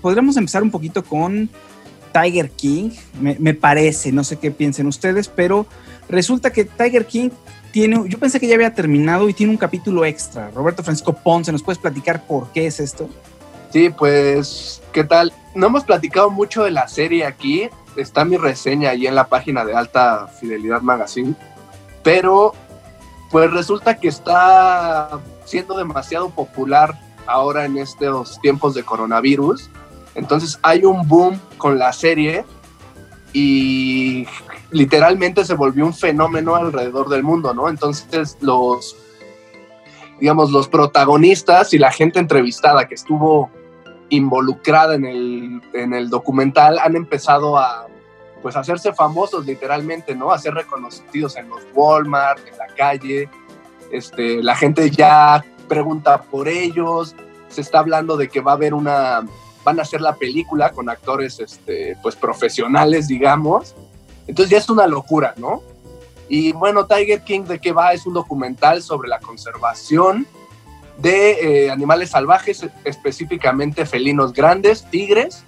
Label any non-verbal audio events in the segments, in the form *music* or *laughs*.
podríamos empezar un poquito con Tiger King, me, parece, no sé qué piensen ustedes, pero resulta que Tiger King tiene, yo pensé que ya había terminado y tiene un capítulo extra. Roberto Francisco Ponce, ¿nos puedes platicar por qué es esto? Sí, pues, ¿qué tal? No hemos platicado mucho de la serie aquí, está mi reseña ahí en la página de Alta Fidelidad Magazine, pero pues resulta que está siendo demasiado popular ahora en estos tiempos de coronavirus. Entonces hay un boom con la serie y literalmente se volvió un fenómeno alrededor del mundo, ¿no? Entonces los, digamos, los protagonistas y la gente entrevistada que estuvo involucrada en el, en el documental han empezado a pues hacerse famosos literalmente, ¿no? A ser reconocidos en los Walmart, en la calle. Este, la gente ya pregunta por ellos, se está hablando de que va a haber una, van a hacer la película con actores este, pues profesionales, digamos. Entonces ya es una locura, ¿no? Y bueno, Tiger King de qué va es un documental sobre la conservación de eh, animales salvajes, específicamente felinos grandes, tigres,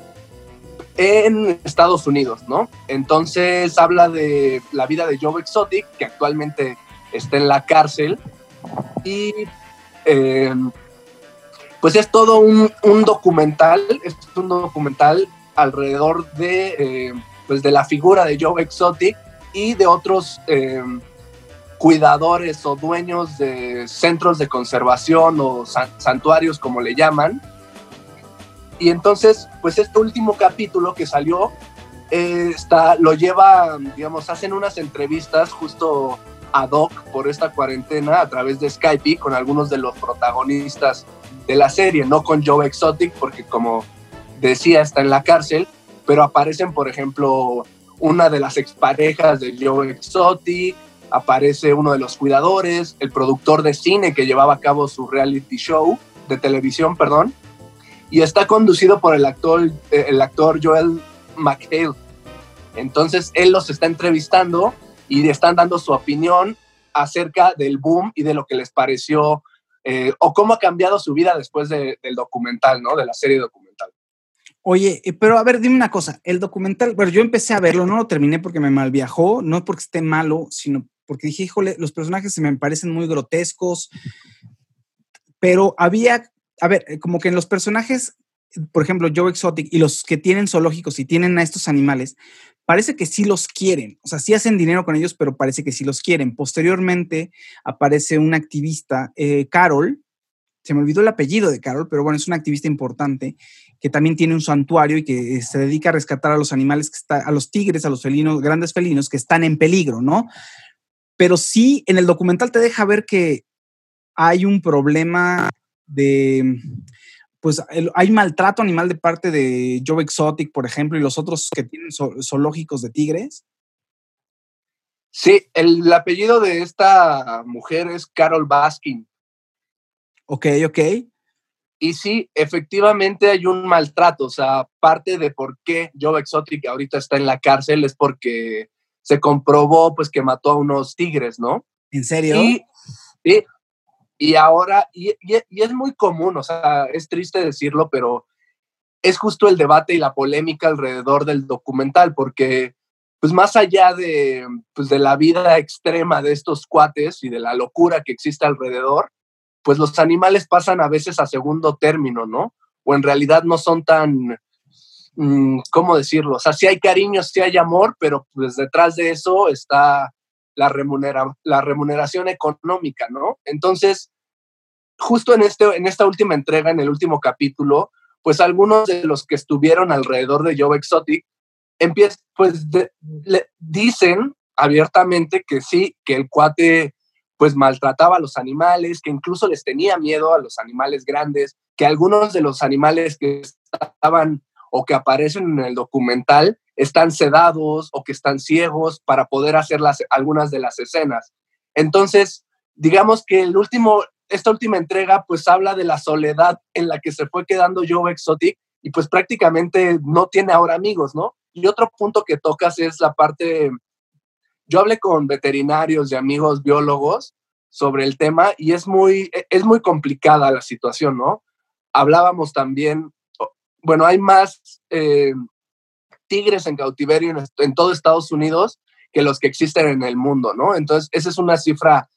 en Estados Unidos, ¿no? Entonces habla de la vida de Joe Exotic, que actualmente está en la cárcel, y eh, pues es todo un, documental, es un documental alrededor de, eh, pues de la figura de Joe Exotic y de otros eh, cuidadores o dueños de centros de conservación o santuarios, como le llaman. Y entonces, pues este último capítulo que salió, eh, está, lo lleva, digamos, hacen unas entrevistas justo ad hoc por esta cuarentena a través de Skype con algunos de los protagonistas de la serie, no con Joe Exotic, porque como decía, está en la cárcel, pero aparecen, por ejemplo, una de las exparejas de Joe Exotic, aparece uno de los cuidadores, el productor de cine que llevaba a cabo su reality show de televisión, perdón, y está conducido por el actor, eh, el actor Joel McHale. Entonces él los está entrevistando y están dando su opinión acerca del boom y de lo que les pareció eh, o cómo ha cambiado su vida después del documental, ¿no? De la serie documental. Oye, eh, pero a ver, dime una cosa, el documental, bueno, yo empecé a verlo, no lo terminé porque me malviajó, no porque esté malo, sino porque dije, híjole, los personajes se me parecen muy grotescos, pero había, a ver, eh, como que en los personajes, por ejemplo, Joe Exotic y los que tienen zoológicos y tienen a estos animales, parece que sí los quieren, o sea, sí hacen dinero con ellos, pero parece que sí los quieren. Posteriormente aparece una activista, eh, Carol, se me olvidó el apellido de Carol, pero bueno, es una activista importante que también tiene un santuario y que eh, se dedica a rescatar a los animales, que está, a los tigres, a los felinos, grandes felinos que están en peligro, ¿no? Pero sí, en el documental te deja ver que hay un problema de, pues hay maltrato animal de parte de Joe Exotic, por ejemplo, y los otros que tienen zoológicos de tigres. Sí, el, apellido de esta mujer es Carol Baskin. Ok, ok. Y sí, efectivamente hay un maltrato, o sea, parte de por qué Joe Exotic ahorita está en la cárcel es porque se comprobó pues que mató a unos tigres, ¿no? ¿En serio? sí, y ahora, y, es muy común, o sea, es triste decirlo, pero es justo el debate y la polémica alrededor del documental, porque pues más allá de, pues, de la vida extrema de estos cuates y de la locura que existe alrededor, pues los animales pasan a veces a segundo término, ¿no? O en realidad no son tan, mm, ¿cómo decirlo? O sea, sí hay cariño, sí hay amor, pero pues detrás de eso está la, la remuneración económica, ¿no? Entonces, justo en, este, en esta última entrega, en el último capítulo, pues algunos de los que estuvieron alrededor de Joe Exotic pues le dicen abiertamente que sí, que el cuate pues maltrataba a los animales, que incluso les tenía miedo a los animales grandes, que algunos de los animales que estaban o que aparecen en el documental están sedados o que están ciegos para poder hacer las, algunas de las escenas. Entonces, digamos que el último, esta última entrega pues habla de la soledad en la que se fue quedando Joe Exotic y pues prácticamente no tiene ahora amigos, ¿no? Y otro punto que tocas es la parte, yo hablé con veterinarios y amigos biólogos sobre el tema y es muy, es muy complicada la situación, ¿no? Hablábamos también bueno, hay más eh, tigres en cautiverio en, todo Estados Unidos que los que existen en el mundo, ¿no? Entonces, esa es una cifra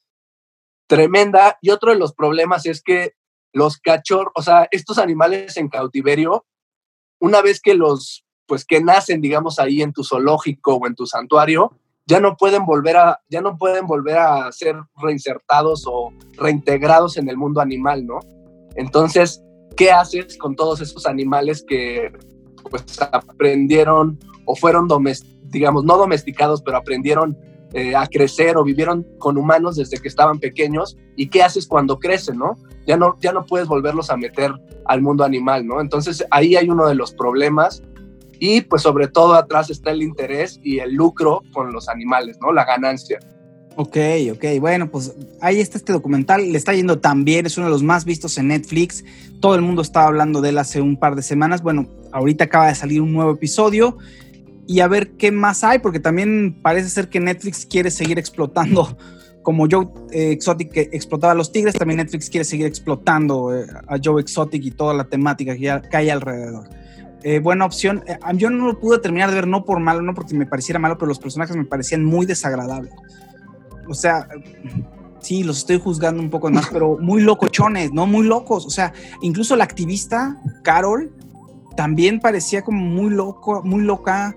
tremenda. Y otro de los problemas es que los cachorros, o sea, estos animales en cautiverio, una vez que los, pues que nacen, digamos, ahí en tu zoológico o en tu santuario, ya no pueden volver a, ya no pueden volver a ser reinsertados o reintegrados en el mundo animal, ¿no? Entonces, ¿qué haces con todos esos animales que pues aprendieron o fueron, digamos, no domesticados, pero aprendieron eh, a crecer o vivieron con humanos desde que estaban pequeños? ¿Y qué haces cuando crecen, no? Ya no, ya no puedes volverlos a meter al mundo animal, ¿no? Entonces, ahí hay uno de los problemas y pues sobre todo atrás está el interés y el lucro con los animales, ¿no? La ganancia. Ok, ok, bueno, pues ahí está este documental, le está yendo tan bien, es uno de los más vistos en Netflix, todo el mundo estaba hablando de él hace un par de semanas, bueno, ahorita acaba de salir un nuevo episodio. Y a ver qué más hay, porque también parece ser que Netflix quiere seguir explotando, *laughs* como Joe eh, Exotic explotaba a los tigres, también Netflix quiere seguir explotando eh, a Joe Exotic y toda la temática que, hay alrededor. Eh, buena opción. Yo no lo pude terminar de ver, no por malo, no porque me pareciera malo, pero los personajes me parecían muy desagradables. O sea, sí, los estoy juzgando un poco más, pero muy locochones, ¿no? Muy locos. O sea, incluso la activista, Carol, también parecía como muy loco, muy loca.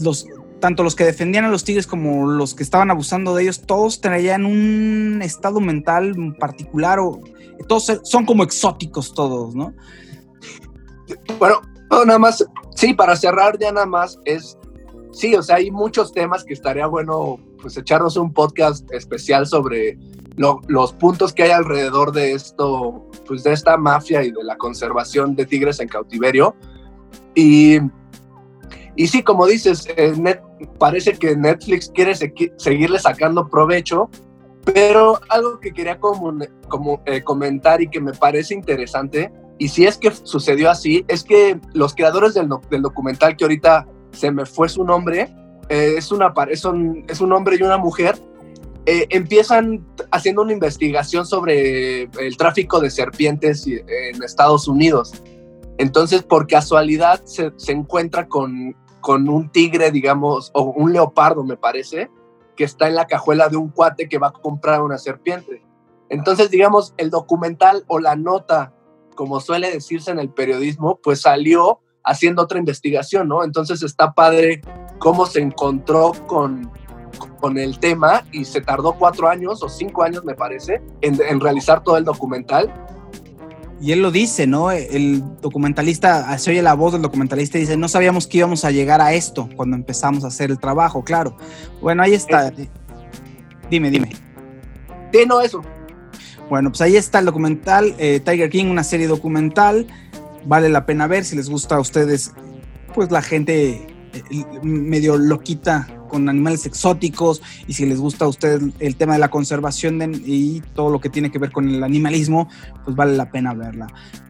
Los, tanto los que defendían a los tigres como los que estaban abusando de ellos, todos traían un estado mental particular o todos son como exóticos todos, ¿no? Bueno, no, nada más, sí, para cerrar ya nada más es, sí, o sea, hay muchos temas que estaría bueno pues echarnos un podcast especial sobre los puntos que hay alrededor de esto, pues de esta mafia y de la conservación de tigres en cautiverio. Y, y sí, como dices, eh, net, parece que Netflix quiere seguirle sacando provecho, pero algo que quería como, como eh, comentar y que me parece interesante y si es que sucedió así, es que los creadores del, documental, que ahorita se me fue su nombre, eh, es, una, es, un, es un hombre y una mujer, eh, empiezan haciendo una investigación sobre el tráfico de serpientes en Estados Unidos. Entonces, por casualidad, se, se encuentra con, con un tigre, digamos, o un leopardo, me parece, que está en la cajuela de un cuate que va a comprar una serpiente. Entonces, digamos, el documental o la nota como suele decirse en el periodismo, pues salió haciendo otra investigación, ¿no? Entonces está padre cómo se encontró con, con el tema y se tardó cuatro años o cinco años, me parece, en, realizar todo el documental. Y él lo dice, ¿no? El documentalista, se oye la voz del documentalista y dice, no sabíamos que íbamos a llegar a esto cuando empezamos a hacer el trabajo, claro. Bueno, ahí está. Dime, dime. Sí, no, eso. Bueno, pues ahí está el documental, eh, Tiger King, una serie documental. Vale la pena ver si les gusta a ustedes, pues la gente eh, medio loquita con animales exóticos y si les gusta a ustedes el tema de la conservación y todo lo que tiene que ver con el animalismo, pues vale la pena verla.